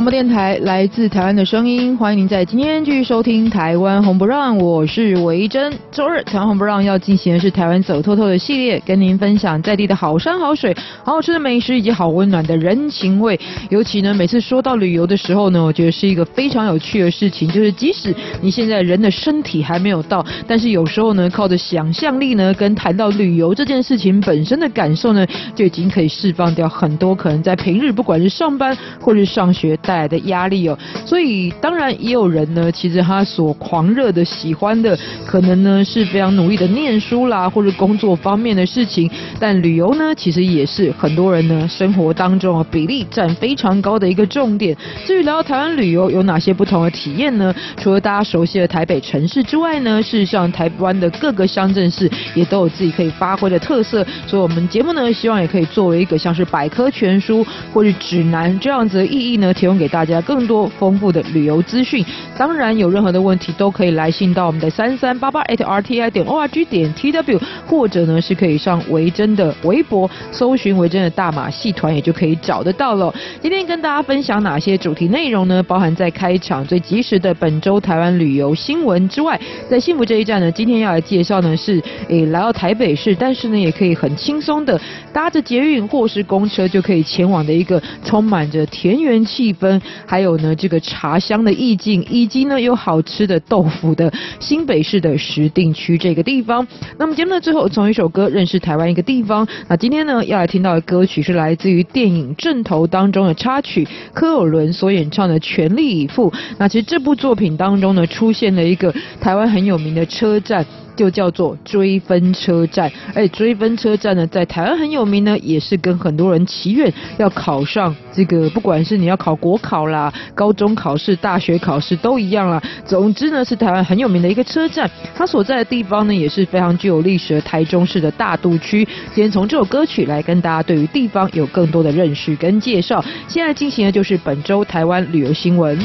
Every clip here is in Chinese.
广播电台来自台湾的声音，欢迎您在今天继续收听《台湾红不让》，我是维珍。周日《台湾红不让》要进行的是台湾走透透的系列，跟您分享在地的好山好水、好好吃的美食以及好温暖的人情味。尤其呢，每次说到旅游的时候呢，我觉得是一个非常有趣的事情，就是即使你现在人的身体还没有到，但是有时候呢，靠着想象力呢，跟谈到旅游这件事情本身的感受呢，就已经可以释放掉很多可能在平日不管是上班或是上学。带来的压力哦，所以当然也有人呢，其实他所狂热的喜欢的，可能呢是非常努力的念书啦，或者工作方面的事情。但旅游呢，其实也是很多人呢生活当中啊比例占非常高的一个重点。至于聊到台湾旅游有哪些不同的体验呢？除了大家熟悉的台北城市之外呢，事实上台湾的各个乡镇市也都有自己可以发挥的特色。所以，我们节目呢，希望也可以作为一个像是百科全书或者指南这样子的意义呢。提供给大家更多丰富的旅游资讯。当然，有任何的问题都可以来信到我们的三三八八 @rti 点 org 点 tw，或者呢是可以上维珍的微博搜寻维珍的大马戏团，也就可以找得到了。今天跟大家分享哪些主题内容呢？包含在开场最及时的本周台湾旅游新闻之外，在幸福这一站呢，今天要来介绍呢是诶来到台北市，但是呢也可以很轻松的搭着捷运或是公车就可以前往的一个充满着田园气。氛还有呢，这个茶香的意境，以及呢有好吃的豆腐的新北市的石碇区这个地方。那么节目的最后，从一首歌认识台湾一个地方。那今天呢要来听到的歌曲是来自于电影《阵头》当中的插曲，柯有伦所演唱的《全力以赴》。那其实这部作品当中呢出现了一个台湾很有名的车站。就叫做追分车站，而追分车站呢，在台湾很有名呢，也是跟很多人祈愿要考上这个，不管是你要考国考啦、高中考试、大学考试都一样啦。总之呢，是台湾很有名的一个车站，它所在的地方呢，也是非常具有历史的台中市的大肚区。今天从这首歌曲来跟大家对于地方有更多的认识跟介绍。现在进行的就是本周台湾旅游新闻。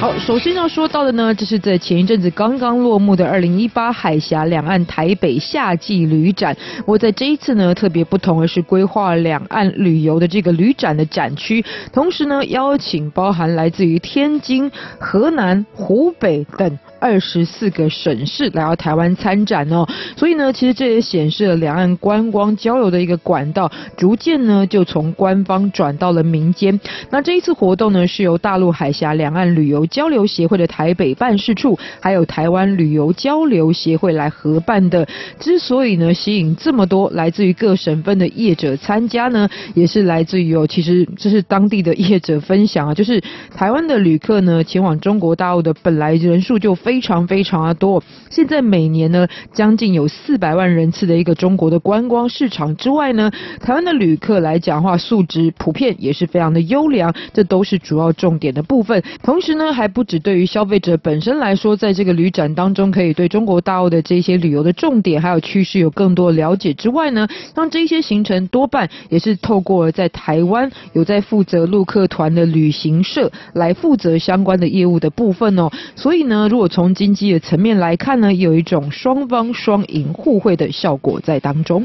好，首先要说到的呢，这是在前一阵子刚刚落幕的二零一八海峡两岸台北夏季旅展。我在这一次呢，特别不同的是规划两岸旅游的这个旅展的展区，同时呢，邀请包含来自于天津、河南、湖北等。二十四个省市来到台湾参展哦，所以呢，其实这也显示了两岸观光交流的一个管道，逐渐呢就从官方转到了民间。那这一次活动呢，是由大陆海峡两岸旅游交流协会的台北办事处，还有台湾旅游交流协会来合办的。之所以呢吸引这么多来自于各省份的业者参加呢，也是来自于哦其实这是当地的业者分享啊，就是台湾的旅客呢前往中国大陆的本来人数就。非常非常的多，现在每年呢将近有四百万人次的一个中国的观光市场之外呢，台湾的旅客来讲话素质普遍也是非常的优良，这都是主要重点的部分。同时呢，还不止对于消费者本身来说，在这个旅展当中可以对中国大陆的这些旅游的重点还有趋势有更多了解之外呢，像这些行程多半也是透过在台湾有在负责陆客团的旅行社来负责相关的业务的部分哦，所以呢，如果从从经济的层面来看呢，有一种双方双赢互惠的效果在当中。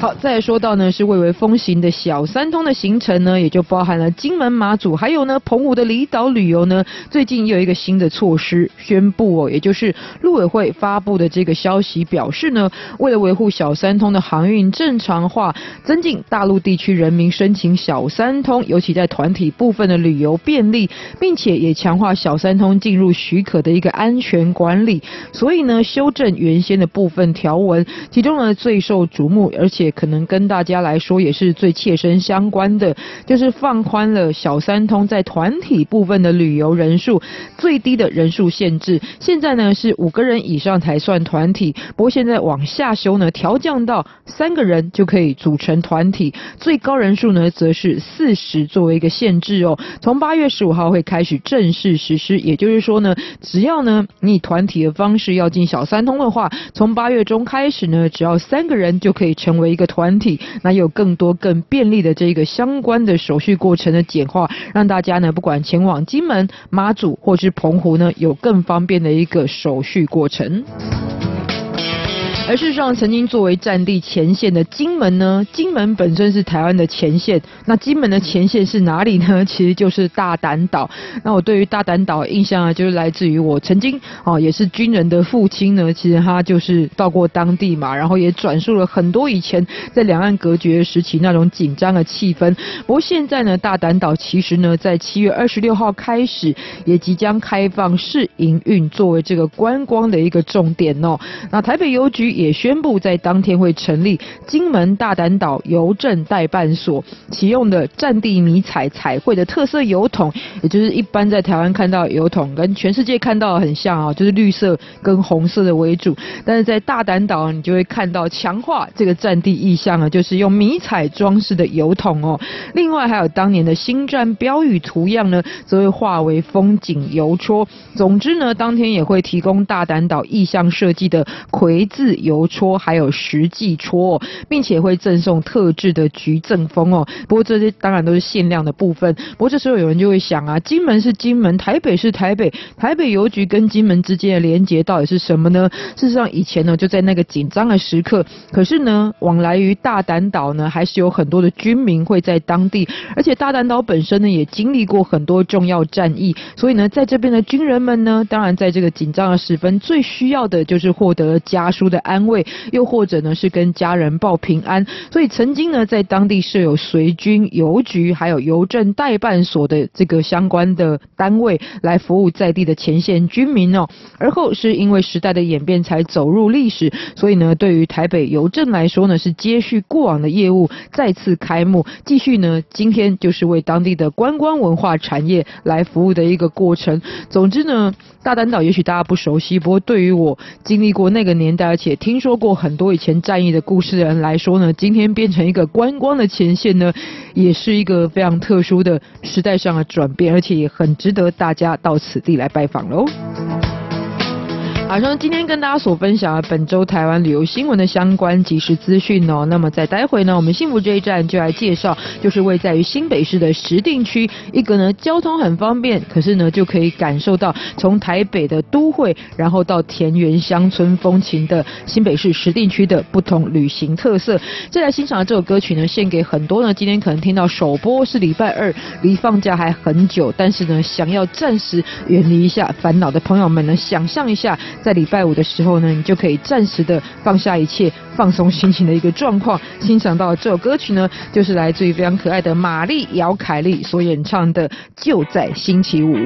好，再说到呢，是蔚为风行的小三通的行程呢，也就包含了金门、马祖，还有呢澎湖的离岛旅游呢。最近又有一个新的措施宣布哦，也就是陆委会发布的这个消息表示呢，为了维护小三通的航运正常化，增进大陆地区人民申请小三通，尤其在团体部分的旅游便利，并且也强化小三通进入许可的一个安全管理，所以呢，修正原先的部分条文，其中呢最受瞩目，而且可能跟大家来说也是最切身相关的，就是放宽了小三通在团体部分的旅游人数最低的人数限制。现在呢是五个人以上才算团体，不过现在往下修呢，调降到三个人就可以组成团体，最高人数呢则是四十作为一个限制哦。从八月十五号会开始正式实施，也就是说呢，只要呢你团体的方式要进小三通的话，从八月中开始呢，只要三个人就可以成为个团体。那有更多更便利的这个相关的手续过程的简化，让大家呢不管前往金门、妈祖或是澎湖呢，有更方便的一个手续过程。而事实上，曾经作为战地前线的金门呢，金门本身是台湾的前线。那金门的前线是哪里呢？其实就是大胆岛。那我对于大胆岛印象啊，就是来自于我曾经哦，也是军人的父亲呢，其实他就是到过当地嘛，然后也转述了很多以前在两岸隔绝时期那种紧张的气氛。不过现在呢，大胆岛其实呢，在七月二十六号开始也即将开放试营运，作为这个观光的一个重点哦。那台北邮局。也宣布在当天会成立金门大胆岛邮政代办所，启用的战地迷彩彩绘的特色邮筒，也就是一般在台湾看到邮筒跟全世界看到的很像啊，就是绿色跟红色的为主。但是在大胆岛，你就会看到强化这个战地意象啊，就是用迷彩装饰的邮筒哦。另外还有当年的星战标语图样呢，则会化为风景邮戳。总之呢，当天也会提供大胆岛意象设计的葵字。邮戳还有实际戳，并且会赠送特制的橘赠风哦。不过这些当然都是限量的部分。不过这时候有人就会想啊，金门是金门，台北是台北，台北邮局跟金门之间的连结到底是什么呢？事实上以前呢就在那个紧张的时刻，可是呢往来于大胆岛呢还是有很多的军民会在当地，而且大胆岛本身呢也经历过很多重要战役，所以呢在这边的军人们呢，当然在这个紧张的时分最需要的就是获得家书的安。慰，又或者呢是跟家人报平安，所以曾经呢在当地设有随军邮局，还有邮政代办所的这个相关的单位来服务在地的前线军民哦。而后是因为时代的演变才走入历史，所以呢对于台北邮政来说呢是接续过往的业务，再次开幕，继续呢今天就是为当地的观光文化产业来服务的一个过程。总之呢，大丹岛也许大家不熟悉，不过对于我经历过那个年代，而且听说过很多以前战役的故事的人来说呢，今天变成一个观光的前线呢，也是一个非常特殊的时代上的转变，而且也很值得大家到此地来拜访喽。好，像今天跟大家所分享的本周台湾旅游新闻的相关即时资讯哦。那么在待会呢，我们幸福这一站就来介绍，就是位在于新北市的石碇区，一个呢交通很方便，可是呢就可以感受到从台北的都会，然后到田园乡村风情的新北市石碇区的不同旅行特色。再来欣赏这首歌曲呢，献给很多呢今天可能听到首播是礼拜二，离放假还很久，但是呢想要暂时远离一下烦恼的朋友们呢，想象一下。在礼拜五的时候呢，你就可以暂时的放下一切，放松心情的一个状况。欣赏到这首歌曲呢，就是来自于非常可爱的玛丽姚凯丽所演唱的《就在星期五》。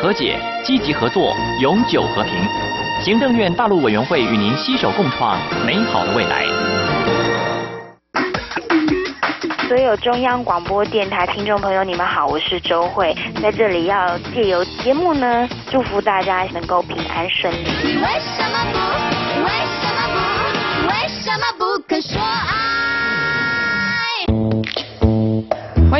和解，积极合作，永久和平。行政院大陆委员会与您携手共创美好的未来。所有中央广播电台听众朋友，你们好，我是周慧，在这里要借由节目呢，祝福大家能够平安顺利。你为什么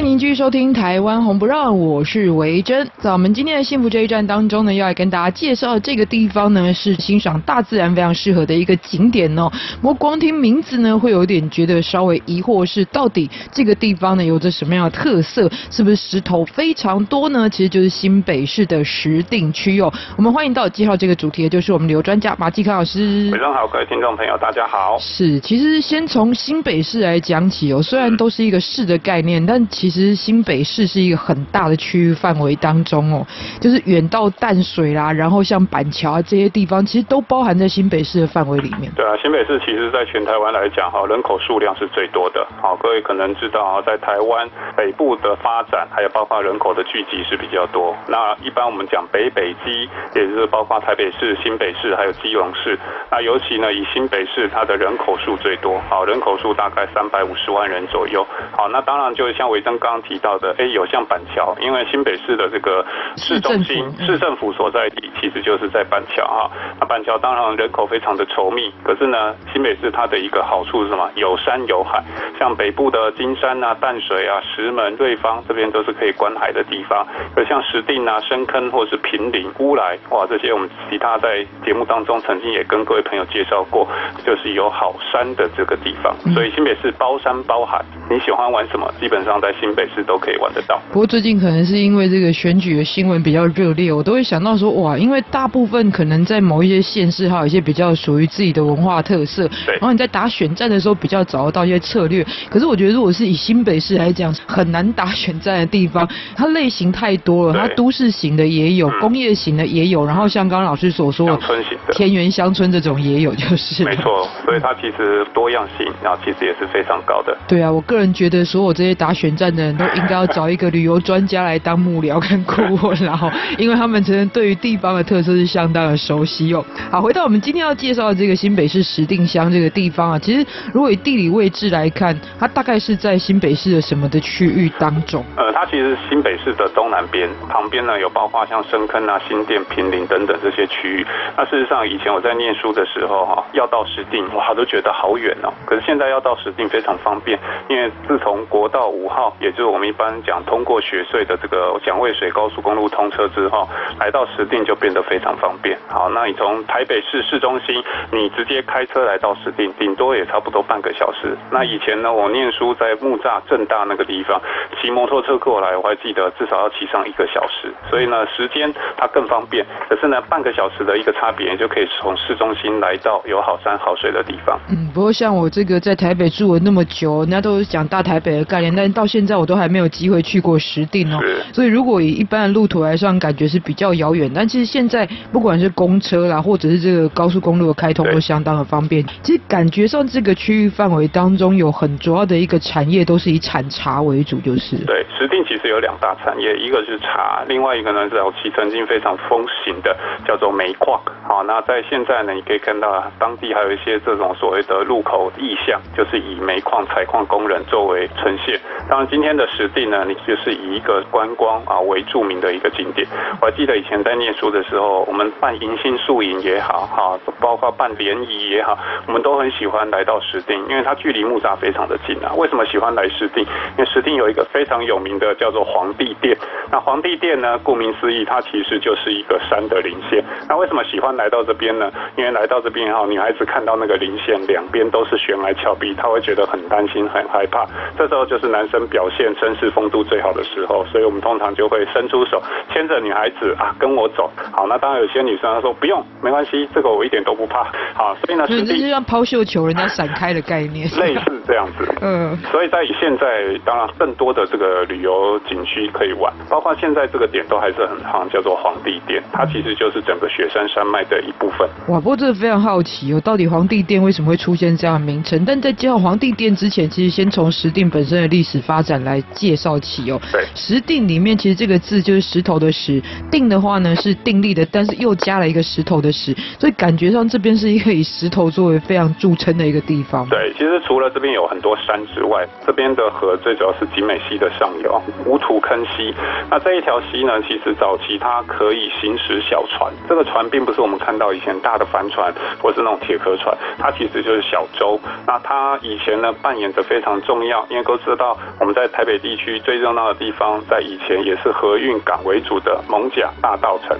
欢迎您继续收听《台湾红不让》，我是维珍。在我们今天的幸福这一站当中呢，要来跟大家介绍的这个地方呢，是欣赏大自然非常适合的一个景点哦。不过光听名字呢，会有点觉得稍微疑惑，是到底这个地方呢有着什么样的特色？是不是石头非常多呢？其实就是新北市的石定区哦。我们欢迎到介绍这个主题的就是我们旅游专家马继康老师。维珍好，各位听众朋友，大家好。是，其实先从新北市来讲起哦，虽然都是一个市的概念，但其其实新北市是一个很大的区域范围当中哦，就是远到淡水啦，然后像板桥啊这些地方，其实都包含在新北市的范围里面。对啊，新北市其实在全台湾来讲哈，人口数量是最多的。好，各位可能知道啊，在台湾北部的发展，还有包括人口的聚集是比较多。那一般我们讲北北基，也就是包括台北市、新北市还有基隆市。那尤其呢，以新北市它的人口数最多，好，人口数大概三百五十万人左右。好，那当然就是像维珍刚刚提到的，哎，有像板桥，因为新北市的这个市中心、市政府所在地，其实就是在板桥哈。那板桥当然人口非常的稠密，可是呢，新北市它的一个好处是什么？有山有海，像北部的金山啊、淡水啊、石门、瑞芳这边都是可以观海的地方。而像石碇啊、深坑或是平林、乌来，哇，这些我们其他在节目当中曾经也跟各位朋友介绍过，就是有好山的这个地方。所以新北市包山包海，你喜欢玩什么？基本上在新北市都可以玩得到。不过最近可能是因为这个选举的新闻比较热烈，我都会想到说，哇，因为大部分可能在某一些县市，还有一些比较属于自己的文化特色，对。然后你在打选战的时候比较找得到一些策略。可是我觉得，如果是以新北市来讲，很难打选战的地方，它类型太多了，它都市型的也有，工业型的也有，然后像刚刚老师所说，乡村型的田园乡村这种也有，就是没错。所以它其实多样性，然后其实也是非常高的。对啊，我个人觉得，所有这些打选战的人都应该要找一个旅游专家来当幕僚跟顾问，然后，因为他们真的对于地方的特色是相当的熟悉哦。好，回到我们今天要介绍的这个新北市石碇乡这个地方啊，其实如果以地理位置来看，它大概是在新北市的什么的区域当中？呃，它其实是新北市的东南边，旁边呢有包括像深坑啊、新店、平林等等这些区域。那事实上，以前我在念书的时候哈，要到石碇，哇，都觉得好远哦。可是现在要到石碇非常方便，因为自从国道五号，也就是我们一般讲通过雪隧的这个蒋渭水高速公路通车之后，来到石碇就变得非常方便。好，那你从台北市市中心，你直接开车来到石碇，顶多也差不多半个小时。那以前呢，我念书在木栅正大那个地方，骑摩托车过来，我还记得至少要骑上一个小时。所以呢，时间它更方便。可是呢，半个小时的一个差别，就可以从市中心来到有好山好水的地方。嗯，不过像我这个在台北住了那么久，人家都讲大台北的概念，但到现在我都还没有机会去过石碇哦。所以如果以一般的路途来算，感觉是比较遥远。但其实现在不管是公车啦，或者是这个高速公路的开通，都相当的方便。其实感觉上这个区域范围当中有很主要的一个产业，都是以产茶为主，就是。对，石碇其实有两大产业，一个是茶，另外一个呢是早期曾经非常风行的叫做煤矿。好，那在现在呢，你可以看到当地还有一些这种所谓的路口意向，就是以煤矿采矿工人作为呈现。当然，今今天的石碇呢，你就是以一个观光啊为著名的一个景点。我还记得以前在念书的时候，我们办迎新宿营也好，哈，包括办联谊也好，我们都很喜欢来到石碇，因为它距离木栅非常的近啊。为什么喜欢来石碇？因为石碇有一个非常有名的叫做皇帝殿。那皇帝殿呢，顾名思义，它其实就是一个山的棱线。那为什么喜欢来到这边呢？因为来到这边哈，女孩子看到那个棱线两边都是悬崖峭壁，她会觉得很担心、很害怕。这时候就是男生表现绅士风度最好的时候，所以我们通常就会伸出手牵着女孩子啊，跟我走。好，那当然有些女生她说不用，没关系，这个我一点都不怕。好，所以呢，实际是像抛绣球，人家闪开的概念，类似这样子。嗯，所以在现在，当然更多的这个旅游景区可以玩，包括现在这个点都还是很夯，叫做皇帝殿，它其实就是整个雪山山脉的一部分。哇，不过这个非常好奇哦，到底皇帝殿为什么会出现这样的名称？但在介绍皇帝殿之前，其实先从石定本身的历史发展来介绍起哦。对，石定里面其实这个字就是石头的石，定的话呢是定力的，但是又加了一个石头的石，所以感觉上这边是一个以石头作为非常著称的一个地方。对，其实除了这边有很多山之外，这边的河最主要是集美溪的上游，无土坑溪。那这一条溪呢，其实早期它可以行驶小船，这个船并不是我们看到以前大的帆船或是那种铁壳船，它其实就是小舟。那它以前呢扮演着非常重要，因为都知道我们在台北地区最热闹的地方，在以前也是河运港为主的艋舺大道城，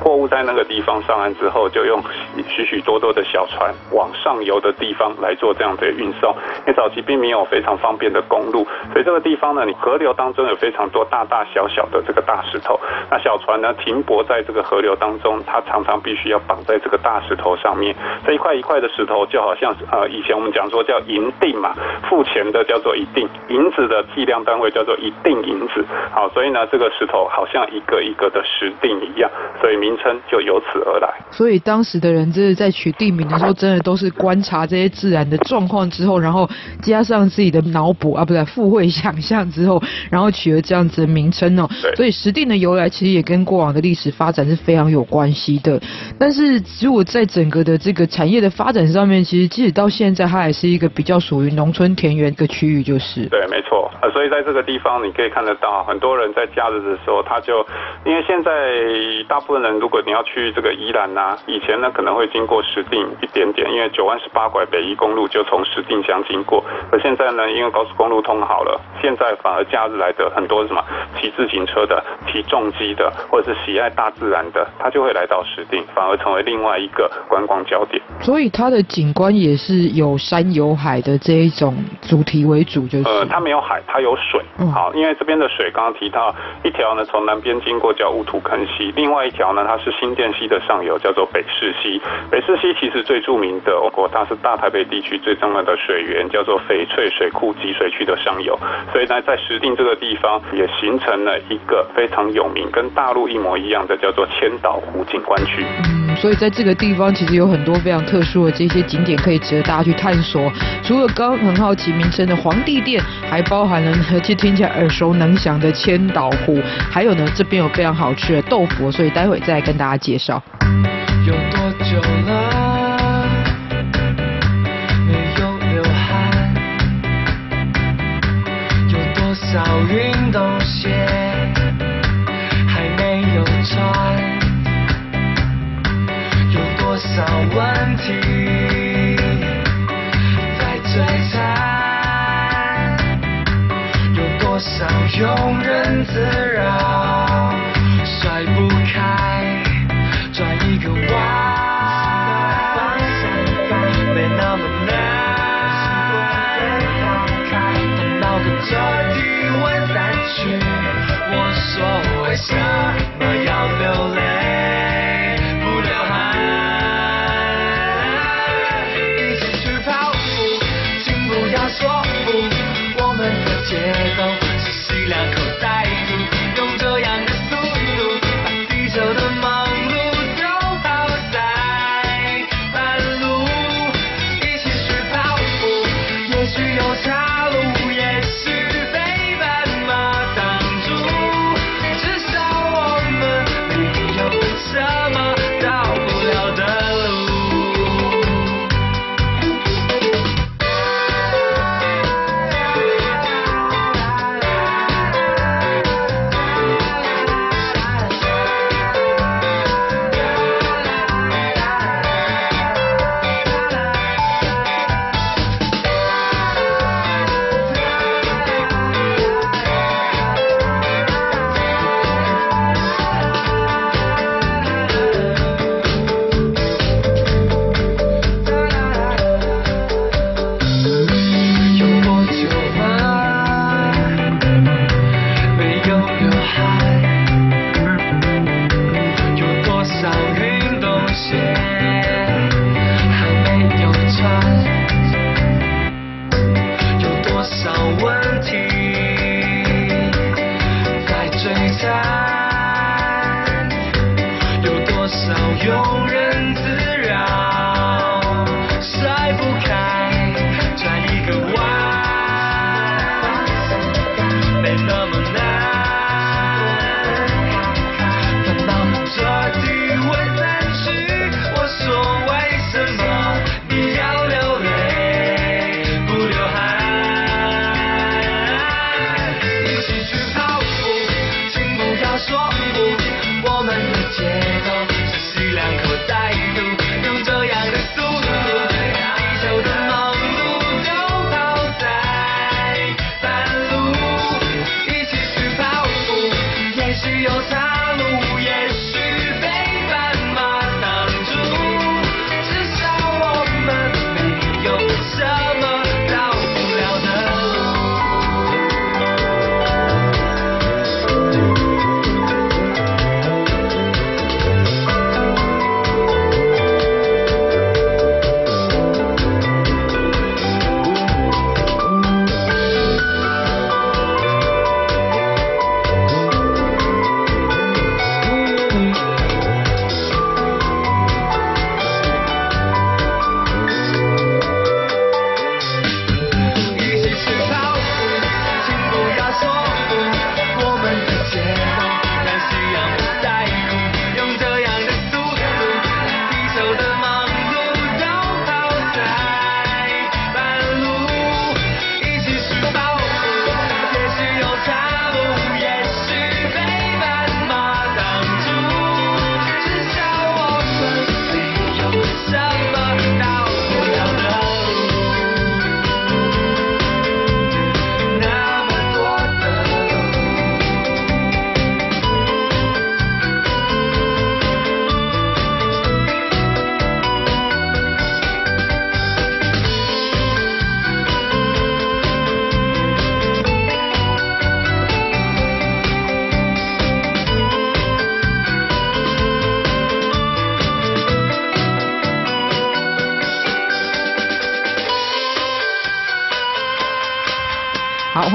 货物在那个地方上岸之后，就用许许多多的小船往上游的地方来做这样的运送。因为早期并没有非常方便的公路，所以这个地方呢，你河流当中有非常多大大小小的这个大石头。那小船呢停泊在这个河流当中，它常常必须要绑在这个大石头上面。这一块一块的石头就好像呃以前我们讲说叫银锭嘛，付钱的叫做一锭，银子的计量单位叫做一锭银子。好，所以呢这个石头好像一个一个的石锭一样，所以名称就由此而来。所以当时的人就是在取地名的时候，真的都是观察这些自然的状况之后，然后加上自己的脑补啊，不对，附会想象之后，然后取了这样子的名称哦。对。所以石锭的由来其实也跟过往的历史发展是非常有关系的。但是如果在整个的这个产业的发展上面，其实即使到现在，它还是一个比较属于农村田园的区域，就是。对，没错。呃，所以在这个地方，你可以看得到很多人在假日的时候，他就因为现在大部分人如果你要去这个宜兰呐、啊，以前呢可能会经过石碇一点点，因为九弯十八拐北宜公路就从石碇乡经过。而现在呢，因为高速公路通好了，现在反而假日来的很多什么骑自行车的、骑重机的，或者是喜爱大自然的，他就会来到石碇，反而成为另外一个观光焦点。所以它的景观也是有山有海的这一种主题为主，就是呃，它没有海，它有水。嗯、好，因为这边的水刚刚提到一条呢，从南边经过叫乌土坑溪，另外一条呢，它是新店溪的上游，叫做北势溪。北势溪其实最著名的，我国它是大台北地区最重要的水源，叫做翡翠水库集水区的上游。所以呢，在石碇这个地方也形成了一个非常有名、跟大陆一模一样的，叫做千岛湖景观区。嗯，所以在这个地方其实有很多非常特殊的这些景点可以值得大家去探索。除了刚刚很好奇名称的皇帝殿，还包含了而且听起来耳熟能详的千岛湖，还有呢，这边有非常好吃的豆腐，所以待会再跟大家介绍。有多久了？没有流汗？有多少运动鞋还没有穿？有多少问题在追缠？有多少庸人自扰？甩不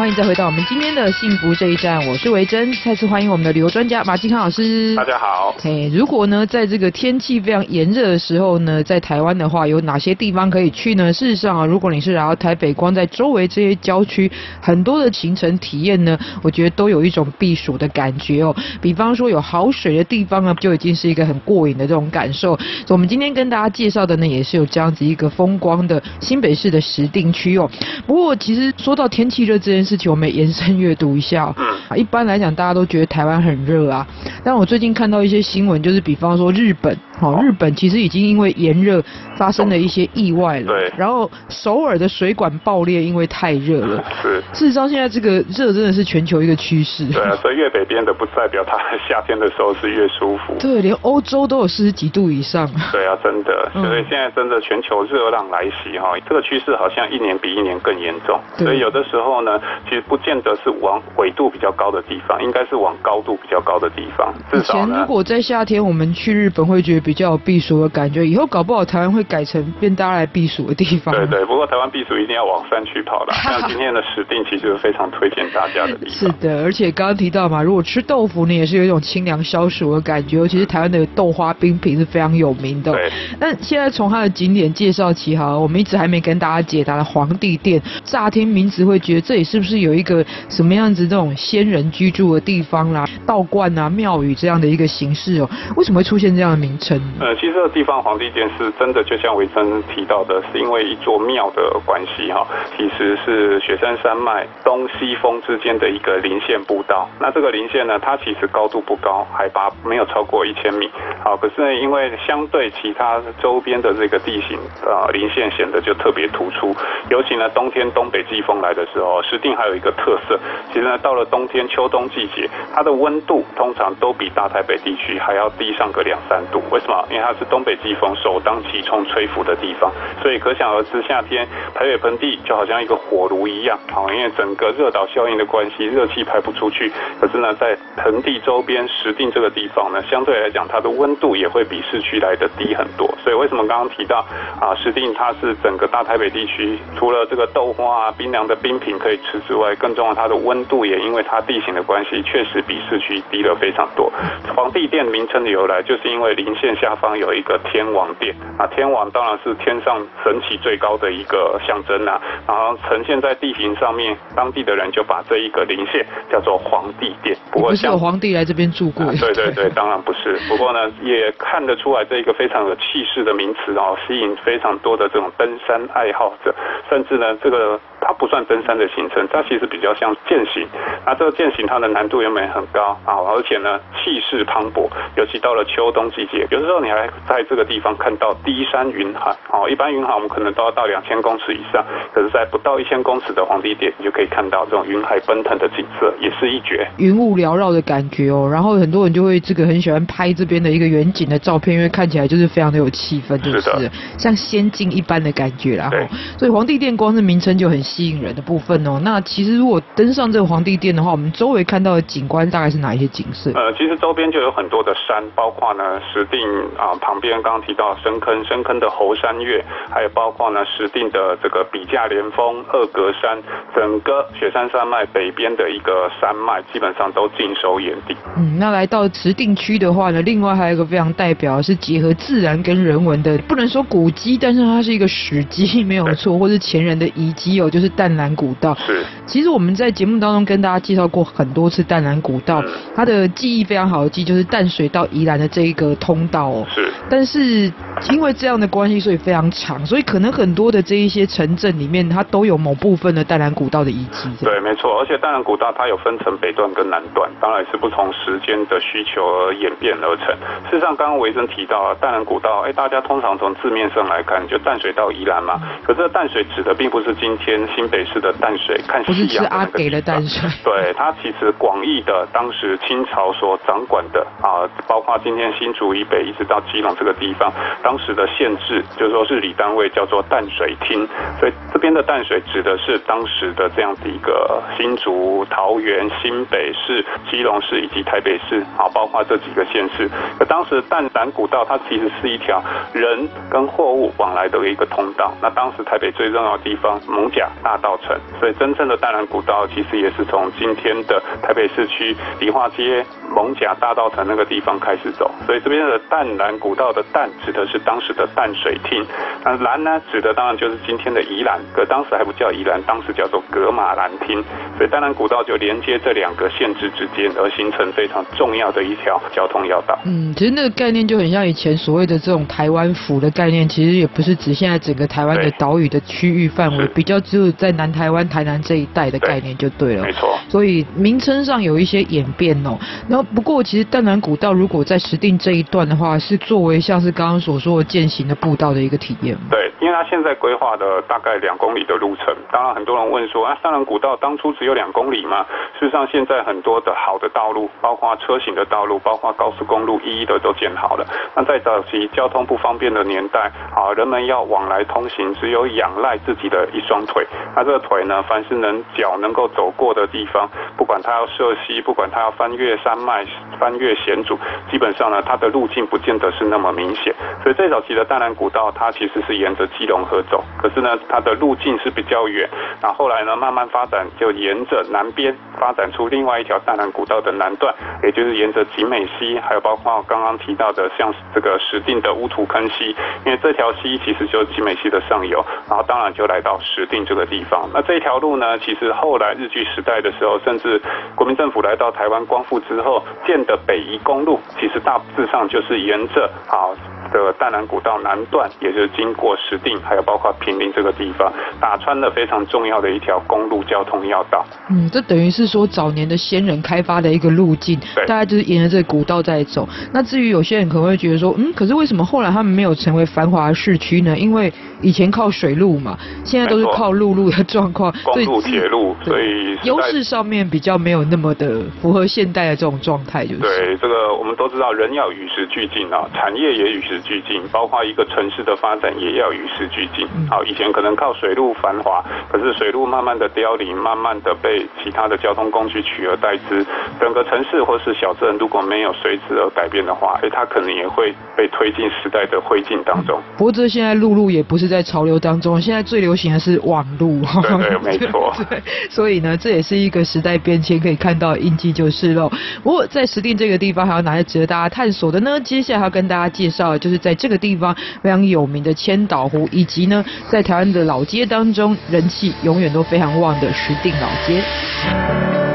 迎再回到我们今天的幸福这一站，我是维珍，再次欢迎我们的旅游专家马继康老师。大家好。嘿，如果呢，在这个天气非常炎热的时候呢，在台湾的话，有哪些地方可以去呢？事实上啊，如果你是来到台北，光在周围这些郊区，很多的行程体验呢，我觉得都有一种避暑的感觉哦。比方说有好水的地方啊，就已经是一个很过瘾的这种感受。所以我们今天跟大家介绍的呢，也是有这样子一个风光的新北市的石定区哦。不过其实说到天气热这件事情，我们延伸阅读一下。嗯，一般来讲，大家都觉得台湾很热啊。但我最近看到一些新闻，就是比方说日本，哦，日本其实已经因为炎热发生了一些意外了。对。然后首尔的水管爆裂，因为太热了。是。事实上，现在这个热真的是全球一个趋势。对啊，所以越北边的不代表它 夏天的时候是越舒服。对，连欧洲都有四十几度以上。对啊，真的。所以现在真的全球热浪来袭哈，这个趋势好像一年比一年更严重。所以有的时候呢，其实不见得是往纬度比较高的地方，应该是往高度比较高的地方。至少，以前如果在夏天我们去日本会觉得比较有避暑的感觉，以后搞不好台湾会改成变大家来避暑的地方。对对，不过台湾避暑一定要往山区跑的。像今天的石定其实就是非常推荐大家的地方。是的，而且刚刚提到嘛，如果吃豆腐呢，也是有一种清凉消暑的感觉。尤其是台湾的豆花冰品是非常有名的。对。那现在从它的景点介绍起哈，我们一直还没跟大家解答的皇帝殿，乍听名字会觉得这里是不是有一个什么样子这种仙人居住的地方啦、道观啊、庙宇这样的一个形式哦？为什么会出现这样的名称？呃，其实这个地方皇帝殿是真的，就像维珍提到的，是因为一座庙的关系哈。其实是雪山山脉东西峰之间的一个棱线步道。那这个棱线呢，它其实高度不高，海拔没有超过一千米。好，可是呢，因为相对其他周边的这个地形啊，棱线显得就特别突出。尤其呢，冬天东北季风来的时候，石碇还有一个特色，其实呢，到了冬天秋冬季节，它的温度通常都比大台北地区还要低上个两三度。为什？因为它是东北季风首当其冲吹拂的地方，所以可想而知，夏天台北盆地就好像一个火炉一样。好，因为整个热岛效应的关系，热气排不出去。可是呢，在盆地周边石碇这个地方呢，相对来讲，它的温度也会比市区来的低很多。所以为什么刚刚提到啊，石碇它是整个大台北地区除了这个豆花啊、冰凉的冰品可以吃之外，更重要它的温度也因为它地形的关系，确实比市区低了非常多。皇帝殿名称的由来，就是因为棱线下方有一个天王殿啊，天王当然是天上神奇最高的一个象征呐，然后呈现在地形上面，当地的人就把这一个棱线叫做皇帝殿。不过，不是有皇帝来这边住过？啊，对对对，当然不是。不过呢，也看得出来这一个非常有气势的名词哦，吸引非常多的这种登山爱好者，甚至呢，这个。它不算登山的行程，它其实比较像践行。那这个践行它的难度原本很高啊，而且呢气势磅礴。尤其到了秋冬季节，有时候你还在这个地方看到低山云海哦。一般云海我们可能都要到两千公尺以上，可是，在不到一千公尺的皇帝殿，你就可以看到这种云海奔腾的景色，也是一绝。云雾缭绕的感觉哦，然后很多人就会这个很喜欢拍这边的一个远景的照片，因为看起来就是非常的有气氛，就是，像仙境一般的感觉啦。对，所以皇帝殿光是名称就很吸引人的部分哦。那其实如果登上这个皇帝殿的话，我们周围看到的景观大概是哪一些景色？呃，其实周边就有很多的山，包括呢石碇啊旁边刚刚提到深坑，深坑的猴山岳，还有包括呢石定的这个笔架连峰、二格山，整个雪山山脉北边的一个山脉基本上都尽收眼底。嗯，那来到石定区的话呢，另外还有一个非常代表是结合自然跟人文的，不能说古迹，但是它是一个史迹 没有错，或是前人的遗迹哦，就是淡蓝古道。是，其实我们在节目当中跟大家介绍过很多次淡蓝古道，它的记忆非常好的记忆就是淡水到宜兰的这一个通道哦。是，但是因为这样的关系，所以非常长，所以可能很多的这一些城镇里面，它都有某部分的淡兰古道的遗迹。对，没错，而且淡兰古道它有分成北段跟南段，当然也是不同时间的需求而演变而成。事实上，刚刚维珍提到啊，淡兰古道，哎，大家通常从字面上来看，就淡水到宜兰嘛。可是淡水指的并不是今天新北市的淡水，看夕阳的那个淡水。对，它其实广义的当时清朝所掌管的啊，包括今天新竹以北一直到基隆这个地方，当时的县治就是说是里单位叫做淡水厅，所以这边的淡水指的是当时的这样的一个新竹、桃园、新北市、基隆市以及台北市啊，包括这几个县市。可当时淡兰古道它其实是一条人跟货物往来的一个通道。那当时台北最重要的地方蒙甲大道城，所以真正的淡兰古道其实也是从今天的台北市区梨化街、蒙甲大道城那个地方开始走，所以这边的淡兰古道的淡指的是当时的淡水厅，那兰呢指的当然就是今天的宜兰，可当时还不叫宜兰，当时叫做噶玛兰厅，所以淡兰古道就连接这两个县治之间，而形成非常重要的一条交通要道。嗯，其实那个概念就很像以前所谓的这种台湾府的概念，其实也不是指现在整个台湾的岛屿的区域范围，比较只有在南台湾、台南这一带的概念就对了。没错。所以名称上有一些演变哦。然后不过其实淡兰古道如果在石碇这一段的话，是作为像是刚刚所说的健行的步道的一个体验。对，因为它现在规划的大概两公里的路程。当然很多人问说啊，淡兰古道当初只有两公里吗？事实上现在很多的好的道路，包括车行的道路，包括高速公路，一一的都建好了。那在早期交通不方便的年代，啊，人们要往来通行，只有仰赖自己的一双腿。那这个腿呢，凡是能脚能够走过的地方，不管它要涉溪，不管它要翻越山脉、翻越险阻，基本上呢，它的路径不见得是那么明显。所以最早期的淡兰古道，它其实是沿着基隆河走，可是呢，它的路径是比较远。那后来呢，慢慢发展，就沿着南边发展出另外一条淡兰古道的南段，也就是沿着景美溪，还有包括刚刚提到的像这个石碇的乌土坑溪，因为这条溪其实就是景美溪的上游，然后当然就来到石碇这个地方。那这条路呢，其实后来日据时代的时候，甚至国民政府来到台湾光复之后建的北宜公路，其实大致上就是以沿着啊。的淡南古道南段，也就是经过石定，还有包括平林这个地方，打穿了非常重要的一条公路交通要道。嗯，这等于是说早年的先人开发的一个路径，对，大家就是沿着这个古道在走。那至于有些人可能会觉得说，嗯，可是为什么后来他们没有成为繁华市区呢？因为以前靠水路嘛，现在都是靠陆路的状况，公路、铁路，所以优势上面比较没有那么的符合现代的这种状态，就是对这个我们都知道，人要与时俱进啊，产业也与时。俱进，包括一个城市的发展也要与时俱进。好，以前可能靠水路繁华，可是水路慢慢的凋零，慢慢的被其他的交通工具取而代之。整个城市或是小镇如果没有随之而改变的话，哎，它可能也会被推进时代的灰烬当中。不过这现在陆路也不是在潮流当中，现在最流行的是网路。对对，没错。对，所以呢，这也是一个时代变迁可以看到的印记就是喽。不过在石碇这个地方还有哪些值得大家探索的呢？接下来要跟大家介绍的就是。就是在这个地方非常有名的千岛湖，以及呢，在台湾的老街当中，人气永远都非常旺的石碇老街。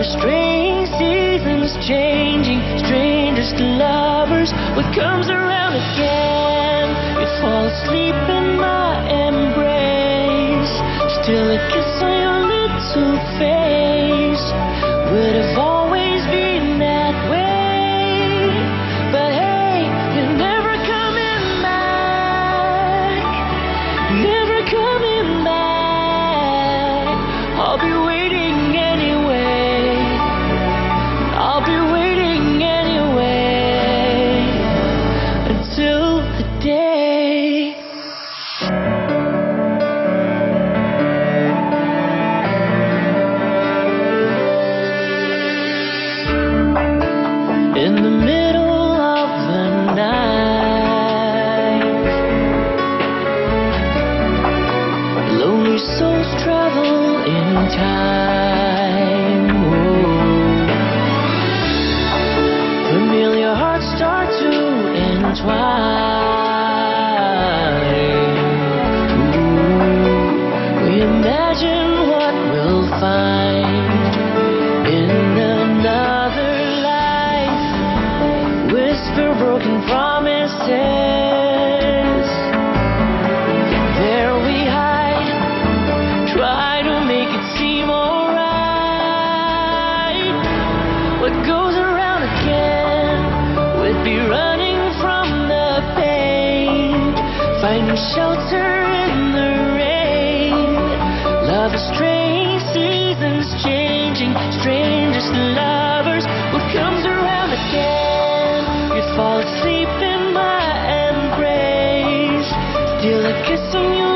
For strange seasons changing, strangers to lovers, what comes around again? You fall asleep in my embrace, still a kiss. seasons changing, strangers to lovers, what comes around again? You fall asleep in my embrace, still a kiss on your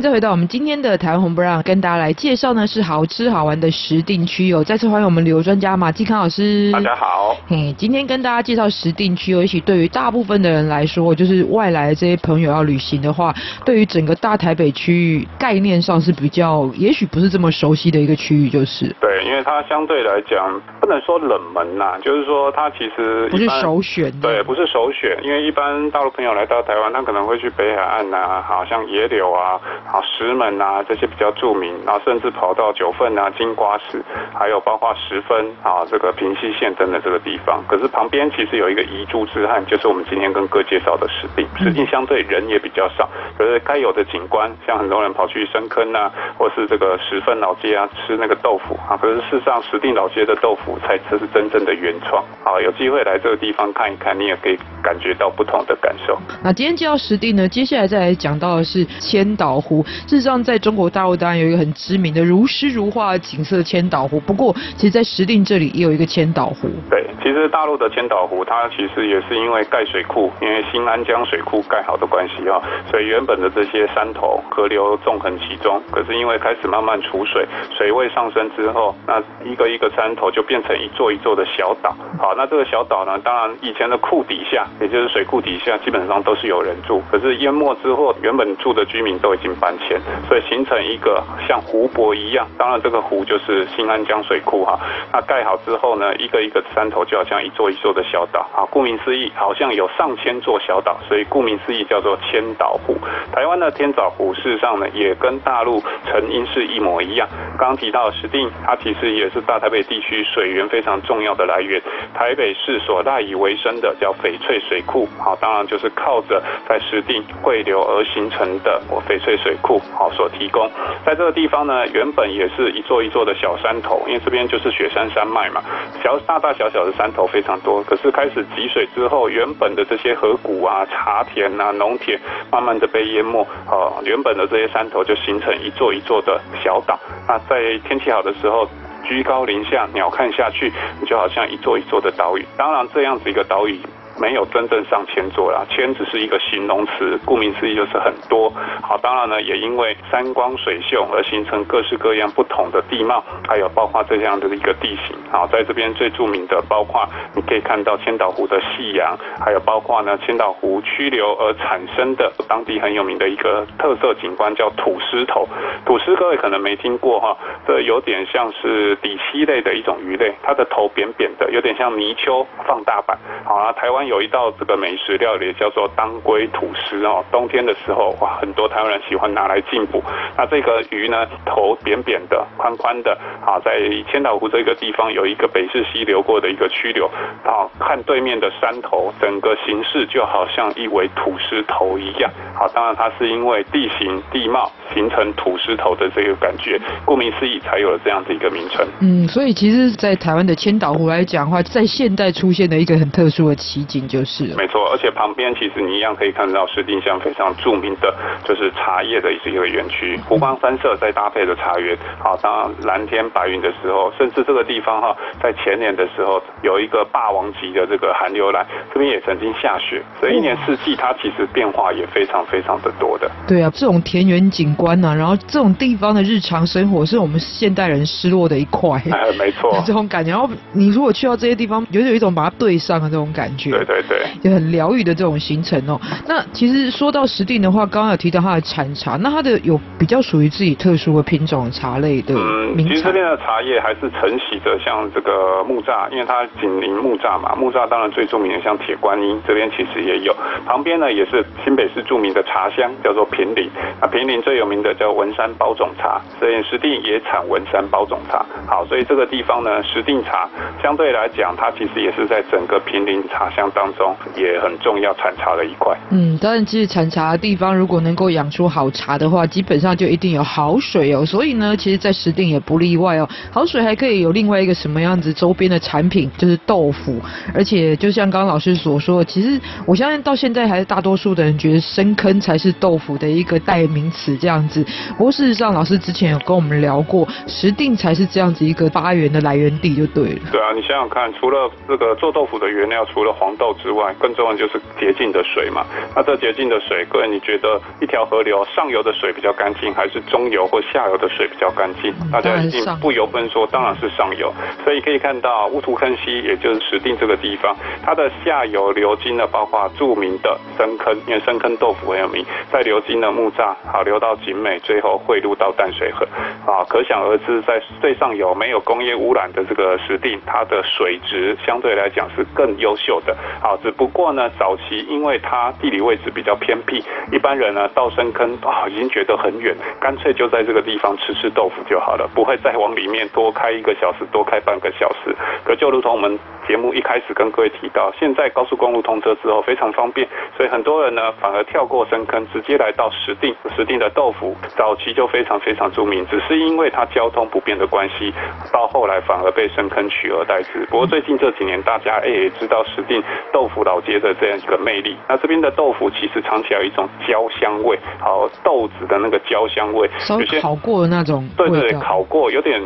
迎再回到我们今天的台湾红不让，跟大家来介绍呢是好吃好玩的石定区哦。再次欢迎我们旅游专家马继康老师。大家好。嘿，今天跟大家介绍石定区哦，也许对于大部分的人来说，就是外来的这些朋友要旅行的话，对于整个大台北区域概念上是比较，也许不是这么熟悉的一个区域，就是。对，因为它相对来讲不能说冷门呐、啊，就是说它其实不是首选。对，不是首选，因为一般大陆朋友来到台湾，他可能会去北海岸呐、啊，好像野柳啊。好，石门啊，这些比较著名，然后甚至跑到九份啊、金瓜石，还有包括十分啊，这个平溪县等等这个地方。可是旁边其实有一个遗珠之憾，就是我们今天跟哥介绍的石碇。石碇相对人也比较少，可是该有的景观，像很多人跑去深坑啊，或是这个十分老街啊，吃那个豆腐啊。可是事实上，石定老街的豆腐才才是真正的原创。好，有机会来这个地方看一看，你也可以感觉到不同的感受。那今天介绍石定呢，接下来再来讲到的是千岛湖。事实上，在中国大陆当然有一个很知名的如诗如画的景色——千岛湖。不过，其实，在石定这里也有一个千岛湖。对，其实大陆的千岛湖，它其实也是因为盖水库，因为新安江水库盖好的关系啊，所以原本的这些山头河流纵横其中。可是因为开始慢慢储水，水位上升之后，那一个一个山头就变成一座一座的小岛。好，那这个小岛呢，当然以前的库底下，也就是水库底下，基本上都是有人住。可是淹没之后，原本住的居民都已经搬迁。所以形成一个像湖泊一样，当然这个湖就是新安江水库哈。那盖好之后呢，一个一个山头就好像一座一座的小岛啊。顾名思义，好像有上千座小岛，所以顾名思义叫做千岛湖。台湾的天藻湖事实上呢，也跟大陆成因是一模一样。刚刚提到石碇，它其实也是大台北地区水源非常重要的来源。台北市所赖以为生的叫翡翠水库，好，当然就是靠着在石碇汇流而形成的翡翠水库。好，所提供，在这个地方呢，原本也是一座一座的小山头，因为这边就是雪山山脉嘛，小大大小小的山头非常多。可是开始集水之后，原本的这些河谷啊、茶田啊、农田，慢慢的被淹没，啊，原本的这些山头就形成一座一座的小岛。那在天气好的时候，居高临下，鸟瞰下去，你就好像一座一座的岛屿。当然，这样子一个岛屿。没有真正上千座啦，千只是一个形容词，顾名思义就是很多。好，当然呢，也因为山光水秀而形成各式各样不同的地貌，还有包括这样的一个地形。好，在这边最著名的包括你可以看到千岛湖的夕阳，还有包括呢千岛湖曲流而产生的当地很有名的一个特色景观叫土狮头。土狮各位可能没听过哈，这有点像是底栖类的一种鱼类，它的头扁扁的，有点像泥鳅放大版。好啊，台湾有一道这个美食料理叫做当归土司哦，冬天的时候哇，很多台湾人喜欢拿来进补。那这个鱼呢，头扁扁的，宽宽的，啊，在千岛湖这个地方有一个北势溪流过的一个曲流，啊，看对面的山头，整个形式就好像一尾土狮头一样。好，当然它是因为地形地貌形成土狮头的这个感觉，顾名思义才有了这样子一个名称。嗯，所以其实，在台湾的千岛湖来讲的话，在现代出现的一个很特殊的奇景就是了。没错，而且旁边其实你一样可以看到石碇乡非常著名的就是茶叶的一个园区，湖光山色再搭配的茶园。好，当蓝天白云的时候，甚至这个地方哈，在前年的时候有一个霸王级的这个寒流来，这边也曾经下雪，所以一年四季它其实变化也非常非常的多的。对啊，这种田园景观呐、啊，然后这种地方的日常生活是我们现代人失落的一块。哎，没错，这种感觉。然后你如果去到这些地方，有有一种把它对上的这种感觉。对对对对，就很疗愈的这种行程哦。那其实说到石定的话，刚刚有提到它的产茶，那它的有比较属于自己特殊的品种的茶类的。嗯，其实这边的茶叶还是承袭着像这个木栅，因为它紧邻木栅嘛。木栅当然最著名的像铁观音，这边其实也有。旁边呢也是新北市著名的茶乡，叫做平林。那平林最有名的叫文山包种茶，所以石定也产文山包种茶。好，所以这个地方呢，石定茶相对来讲，它其实也是在整个平林茶乡当中也很重要产茶的一块。嗯，当然，其实产茶的地方如果能够养出好茶的话，基本上就一定有好水哦。所以呢，其实，在石定也不例外哦。好水还可以有另外一个什么样子周边的产品，就是豆腐。而且，就像刚刚老师所说的，其实我相信到现在还是大多数的人觉得深坑才是豆腐的一个代名词这样子。不过事实上，老师之前有跟我们聊过，石定才是这样子一个发源的来源地就对了。对啊，你想想看，除了这个做豆腐的原料，除了黄豆之外，更重要就是洁净的水嘛。那这洁净的水，各位你觉得一条河流上游的水比较干净，还是中游或下游的水比较干净？大家一定不由分说，当然是上游。所以可以看到乌图坑溪，也就是石碇这个地方，它的下游流经了包括著名的深坑，因为深坑豆腐很有名，在流经了木栅，好流到景美，最后汇入到淡水河。啊，可想而知，在最上游没有工业污染的这个石碇，它的水质相对来讲是更优秀的。好，只不过呢，早期因为它地理位置比较偏僻，一般人呢到深坑啊已经觉得很远，干脆就在这个地方吃吃豆腐就好了，不会再往里面多开一个小时，多开半个小时。可就如同我们节目一开始跟各位提到，现在高速公路通车之后非常方便，所以很多人呢反而跳过深坑，直接来到石定。石定的豆腐早期就非常非常著名，只是因为它交通不便的关系，到后来反而被深坑取而代之。不过最近这几年，大家也知道石定豆腐老街的这样一个魅力。那这边的豆腐其实尝起来有一种焦香味，好豆子的那个焦香味，有些烤过的那种，对对，烤过有点。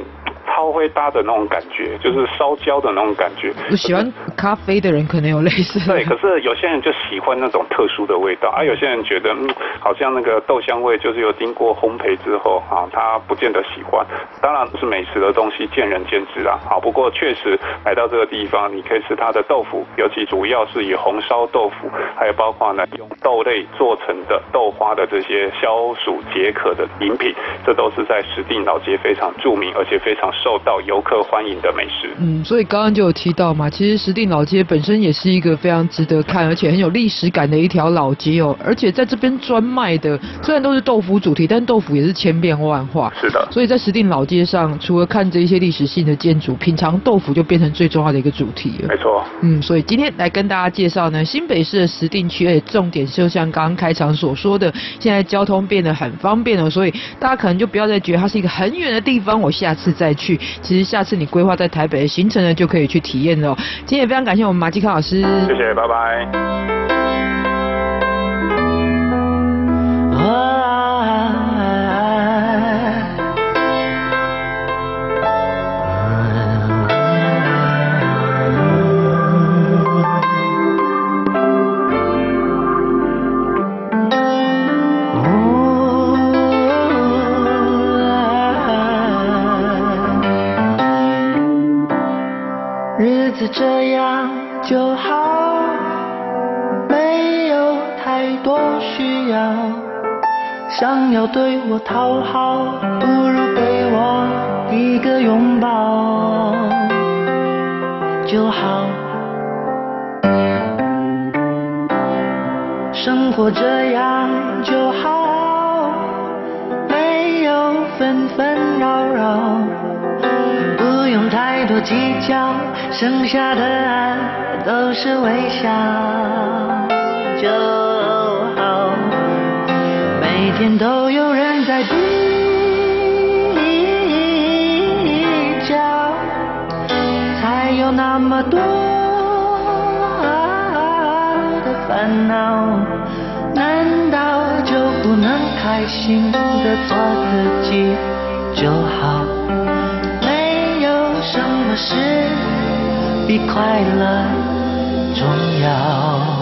超灰搭的那种感觉，就是烧焦的那种感觉。我喜欢咖啡的人可能有类似。对，可是有些人就喜欢那种特殊的味道，而、啊、有些人觉得，嗯，好像那个豆香味就是有经过烘焙之后啊，他不见得喜欢。当然是美食的东西，见仁见智啦。好，不过确实来到这个地方，你可以吃它的豆腐，尤其主要是以红烧豆腐，还有包括呢用豆类做成的豆花的这些消暑解渴的饮品，这都是在石碇老街非常著名，而且非常。受到游客欢迎的美食。嗯，所以刚刚就有提到嘛，其实石碇老街本身也是一个非常值得看，而且很有历史感的一条老街哦。而且在这边专卖的虽然都是豆腐主题，但豆腐也是千变万化。是的。所以在石碇老街上，除了看这一些历史性的建筑，品尝豆腐就变成最重要的一个主题了。没错。嗯，所以今天来跟大家介绍呢，新北市的石碇区，而且重点就像刚刚开场所说的，现在交通变得很方便了，所以大家可能就不要再觉得它是一个很远的地方，我下次再去。其实下次你规划在台北的行程呢，就可以去体验了。今天也非常感谢我们马基康老师，谢谢，拜拜。这样就好，没有太多需要。想要对我讨好，不如给我一个拥抱就好。生活这样就好，没有纷纷扰扰，多计较，剩下的爱都是微笑就好。每天都有人在比较，才有那么多的烦恼。难道就不能开心的做自己就好，什么事比快乐重要。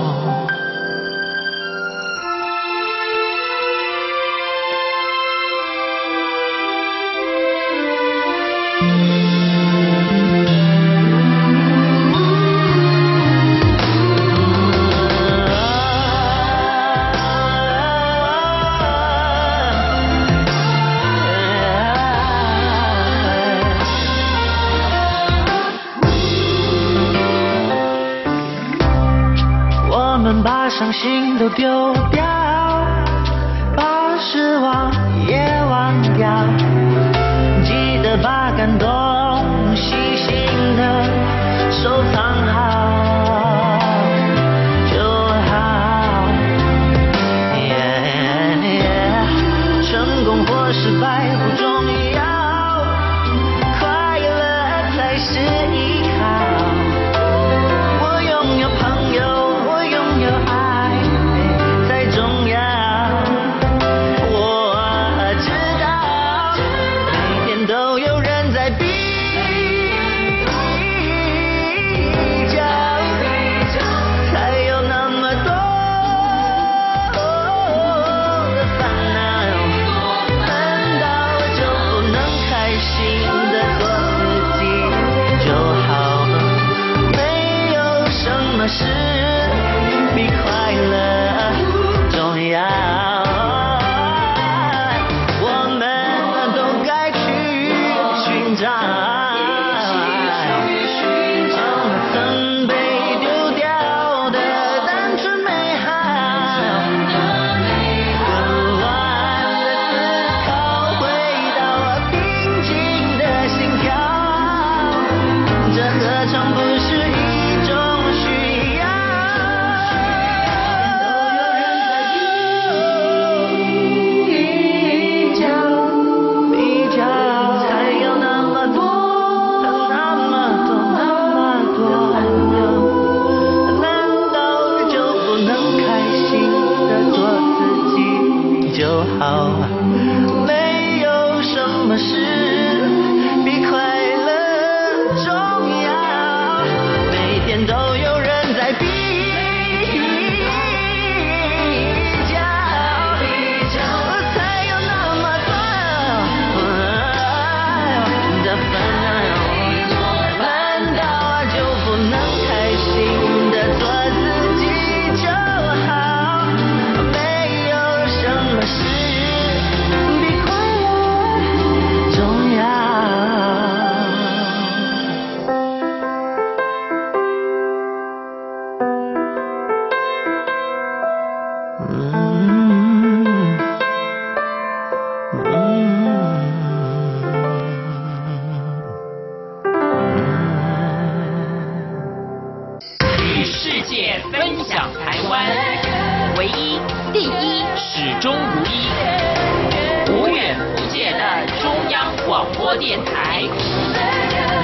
电台。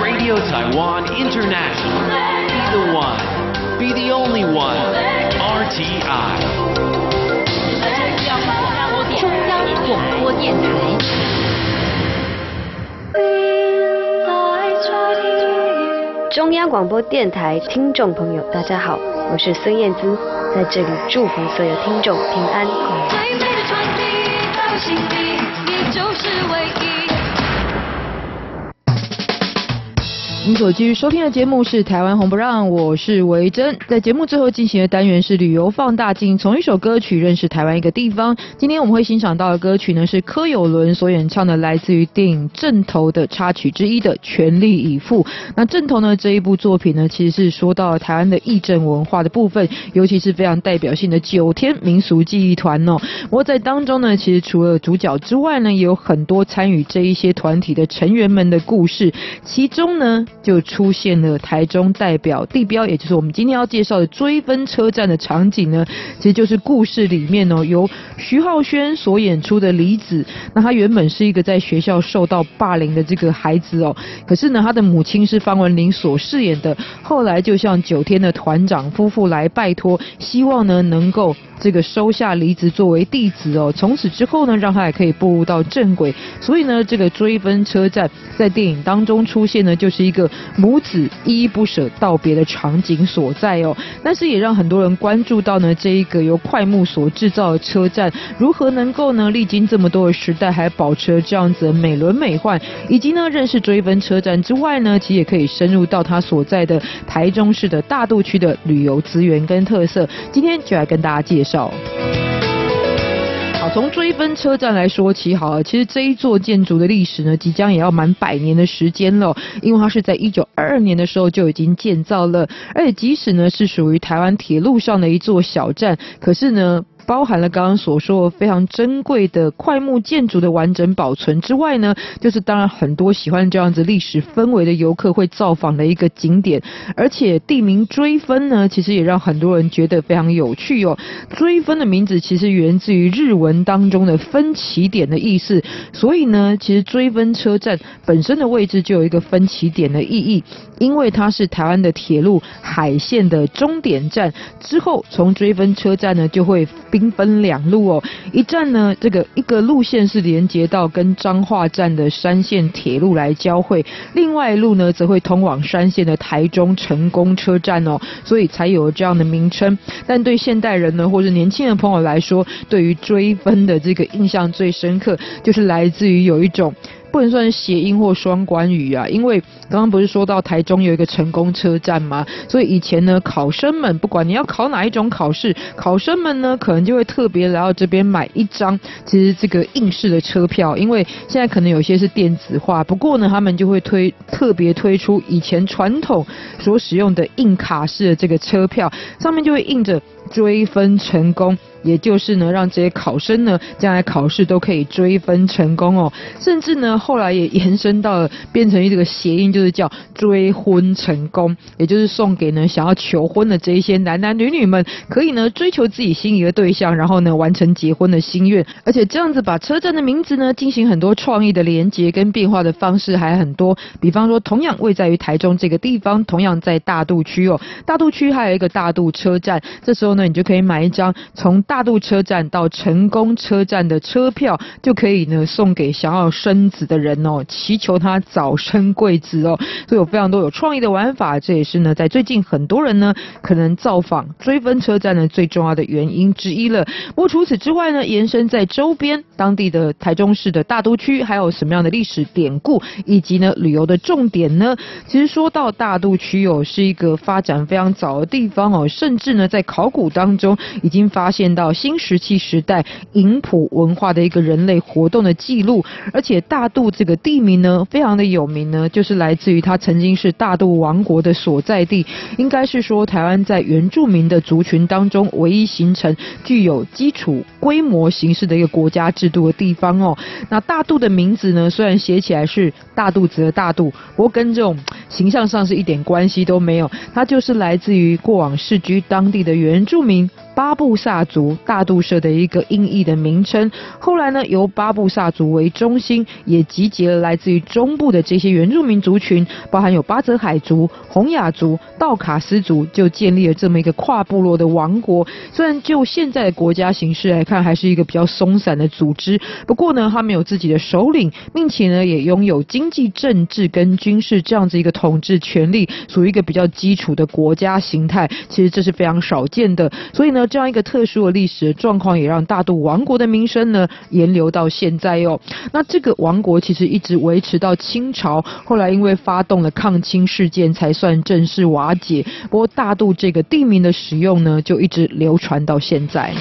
Radio Taiwan International, be the one, be the only one, RTI. 中央广播电台。中央广播电台听众朋友，大家好，我是孙燕姿，在这里祝福所有听众平安快乐。你。所继续收听的节目是《台湾红不让》，我是维珍。在节目最后进行的单元是旅游放大镜，从一首歌曲认识台湾一个地方。今天我们会欣赏到的歌曲呢，是柯有伦所演唱的，来自于电影《阵头》的插曲之一的《全力以赴》。那《阵头》呢这一部作品呢，其实是说到了台湾的义阵文化的部分，尤其是非常代表性的九天民俗记忆团哦。不过在当中呢，其实除了主角之外呢，也有很多参与这一些团体的成员们的故事，其中呢。就出现了台中代表地标，也就是我们今天要介绍的追分车站的场景呢，其实就是故事里面哦，由徐浩轩所演出的李子。那他原本是一个在学校受到霸凌的这个孩子哦，可是呢，他的母亲是方文琳所饰演的，后来就向九天的团长夫妇来拜托，希望呢能够这个收下李子作为弟子哦，从此之后呢，让他也可以步入到正轨。所以呢，这个追分车站在电影当中出现呢，就是一个。母子依依不舍道别的场景所在哦，但是也让很多人关注到呢，这一个由快木所制造的车站如何能够呢历经这么多的时代还保持这样子的美轮美奂，以及呢认识追分车站之外呢，其实也可以深入到它所在的台中市的大肚区的旅游资源跟特色。今天就来跟大家介绍。从追分车站来说起好啊，其实这一座建筑的历史呢，即将也要满百年的时间了，因为它是在一九二二年的时候就已经建造了，而且即使呢是属于台湾铁路上的一座小站，可是呢。包含了刚刚所说非常珍贵的桧木建筑的完整保存之外呢，就是当然很多喜欢这样子历史氛围的游客会造访的一个景点，而且地名追分呢，其实也让很多人觉得非常有趣哦。追分的名字其实源自于日文当中的分歧点的意思，所以呢，其实追分车站本身的位置就有一个分歧点的意义，因为它是台湾的铁路海线的终点站，之后从追分车站呢就会。分两路哦，一站呢，这个一个路线是连接到跟彰化站的山线铁路来交汇，另外一路呢则会通往山线的台中成功车站哦，所以才有这样的名称。但对现代人呢，或者年轻的朋友来说，对于追分的这个印象最深刻，就是来自于有一种。不能算是谐音或双关语啊，因为刚刚不是说到台中有一个成功车站吗？所以以前呢，考生们不管你要考哪一种考试，考生们呢可能就会特别来到这边买一张，其实这个硬式的车票，因为现在可能有些是电子化，不过呢，他们就会推特别推出以前传统所使用的硬卡式的这个车票，上面就会印着追分成功。也就是呢，让这些考生呢，将来考试都可以追分成功哦。甚至呢，后来也延伸到了变成一个谐音，就是叫追婚成功，也就是送给呢想要求婚的这一些男男女女们，可以呢追求自己心仪的对象，然后呢完成结婚的心愿。而且这样子把车站的名字呢进行很多创意的连接跟变化的方式还很多。比方说，同样位在于台中这个地方，同样在大肚区哦，大肚区还有一个大肚车站。这时候呢，你就可以买一张从大渡车站到成功车站的车票，就可以呢送给想要生子的人哦，祈求他早生贵子哦。所以有非常多有创意的玩法，这也是呢在最近很多人呢可能造访追分车站的最重要的原因之一了。不过除此之外呢，延伸在周边当地的台中市的大都区，还有什么样的历史典故，以及呢旅游的重点呢？其实说到大渡区哦，是一个发展非常早的地方哦，甚至呢在考古当中已经发现到新。石器时代营埔文化的一个人类活动的记录，而且大肚这个地名呢，非常的有名呢，就是来自于它曾经是大肚王国的所在地，应该是说台湾在原住民的族群当中唯一形成具有基础规模形式的一个国家制度的地方哦。那大肚的名字呢，虽然写起来是大肚子的大肚，不过跟这种形象上是一点关系都没有，它就是来自于过往世居当地的原住民。巴布萨族大肚社的一个音译的名称，后来呢，由巴布萨族为中心，也集结了来自于中部的这些原住民族群，包含有巴泽海族、洪雅族、道卡斯族，就建立了这么一个跨部落的王国。虽然就现在的国家形式来看，还是一个比较松散的组织，不过呢，他们有自己的首领，并且呢，也拥有经济、政治跟军事这样子一个统治权力，属于一个比较基础的国家形态。其实这是非常少见的。所以呢，这样一个特殊的历史的状况，也让大渡王国的名声呢延留到现在哟。那这个王国其实一直维持到清朝，后来因为发动了抗清事件，才算正式瓦解。不过大渡这个地名的使用呢，就一直流传到现在。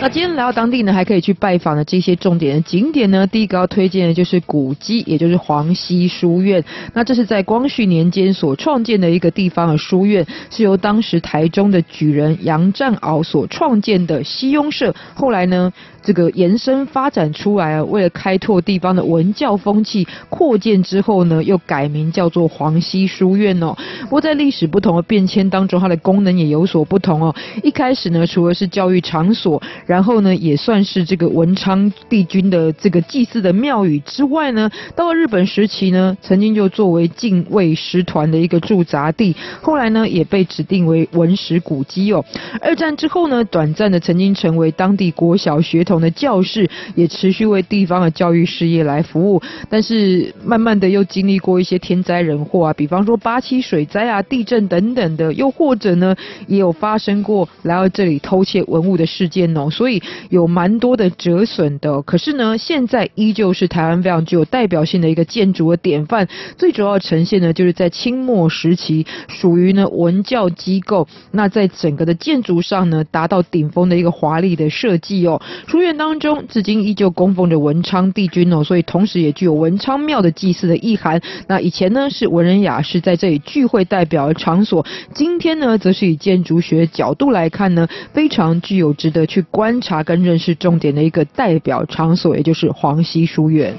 那今天来到当地呢，还可以去拜访的这些重点的景点呢。第一个要推荐的就是古迹，也就是黄溪书院。那这是在光绪年间所创建的一个地方的书院，是由当时台中的举人杨占鳌所创建的西庸社。后来呢，这个延伸发展出来啊，为了开拓地方的文教风气，扩建之后呢，又改名叫做黄溪书院哦。不过在历史不同的变迁当中，它的功能也有所不同哦。一开始呢，除了是教育场所，然后呢，也算是这个文昌帝君的这个祭祀的庙宇之外呢，到了日本时期呢，曾经就作为近卫师团的一个驻扎地，后来呢，也被指定为文史古迹哦。二战之后呢，短暂的曾经成为当地国小学童的教室，也持续为地方的教育事业来服务。但是慢慢的又经历过一些天灾人祸啊，比方说八七水灾啊、地震等等的，又或者呢，也有发生过来到这里偷窃文物的事件哦。所以有蛮多的折损的，可是呢，现在依旧是台湾非常具有代表性的一个建筑的典范。最主要呈现呢，就是在清末时期，属于呢文教机构。那在整个的建筑上呢，达到顶峰的一个华丽的设计哦。书院当中至今依旧供奉着文昌帝君哦，所以同时也具有文昌庙的祭祀的意涵。那以前呢是文人雅士在这里聚会代表的场所，今天呢则是以建筑学角度来看呢，非常具有值得去观。观察跟认识重点的一个代表场所，也就是黄溪书院。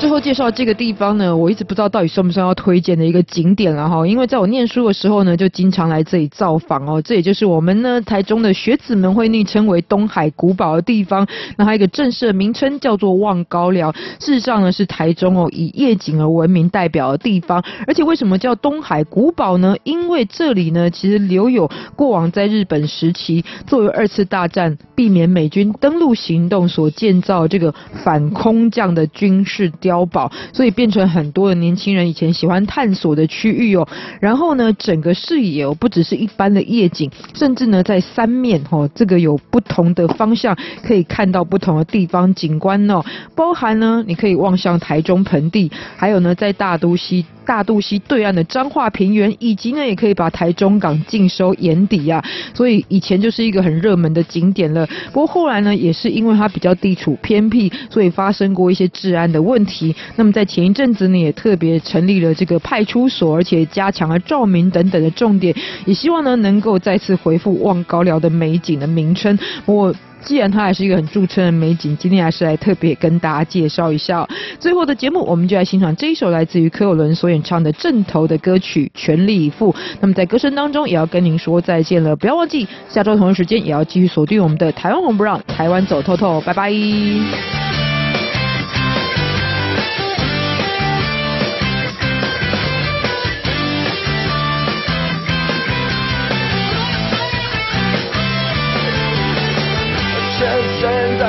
最后介绍这个地方呢，我一直不知道到底算不算要推荐的一个景点了哈，因为在我念书的时候呢，就经常来这里造访哦。这也就是我们呢台中的学子们会昵称为东海古堡的地方。那还有一个正式的名称叫做望高寮，事实上呢是台中哦以夜景而闻名代表的地方。而且为什么叫东海古堡呢？因为这里呢其实留有过往在日本时期作为二次大战避免美军登陆行动所建造这个反空降的军事碉堡，所以变成很多的年轻人以前喜欢探索的区域哦。然后呢，整个视野哦，不只是一般的夜景，甚至呢，在三面哦，这个有不同的方向可以看到不同的地方景观哦。包含呢，你可以望向台中盆地，还有呢，在大都西大肚溪对岸的彰化平原，以及呢，也可以把台中港尽收眼底啊。所以以前就是一个很热门的景点了。不过后来呢，也是因为它比较地处偏僻，所以发生过一些治安的问题。那么在前一阵子呢，也特别成立了这个派出所，而且加强了照明等等的重点，也希望呢能够再次恢复望高寮的美景的名称。我既然它还是一个很著称的美景，今天还是来特别跟大家介绍一下。最后的节目，我们就来欣赏这一首来自于柯有伦所演唱的正头的歌曲《全力以赴》。那么在歌声当中，也要跟您说再见了。不要忘记下周同一时间也要继续锁定我们的台湾红不让，台湾走透透。拜拜。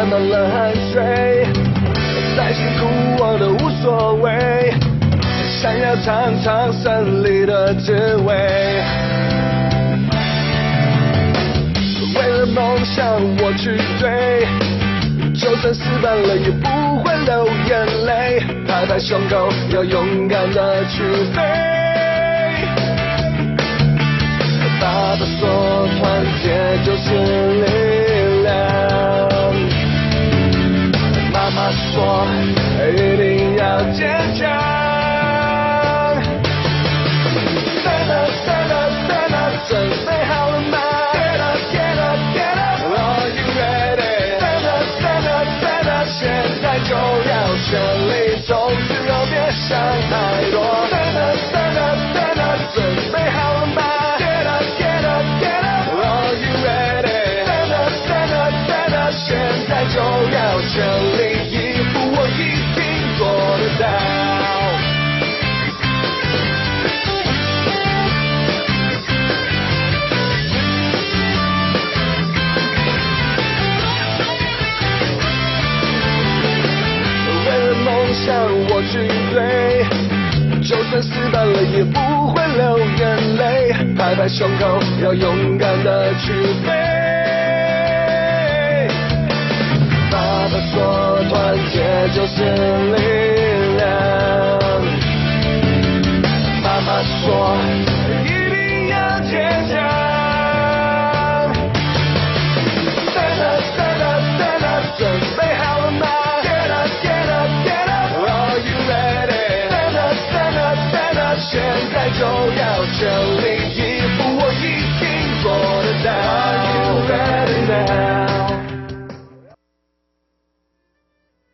满了汗水，再辛苦我都无所谓，想要尝尝胜利的滋味。为了梦想我去追，就算失败了也不会流眼泪，拍拍胸口要勇敢的去飞。爸爸说团结就是力量说一定要坚强。就算失败了也不会流眼泪拍拍胸口要勇敢的去飞爸爸说团结就是力量爸爸说爱就要全力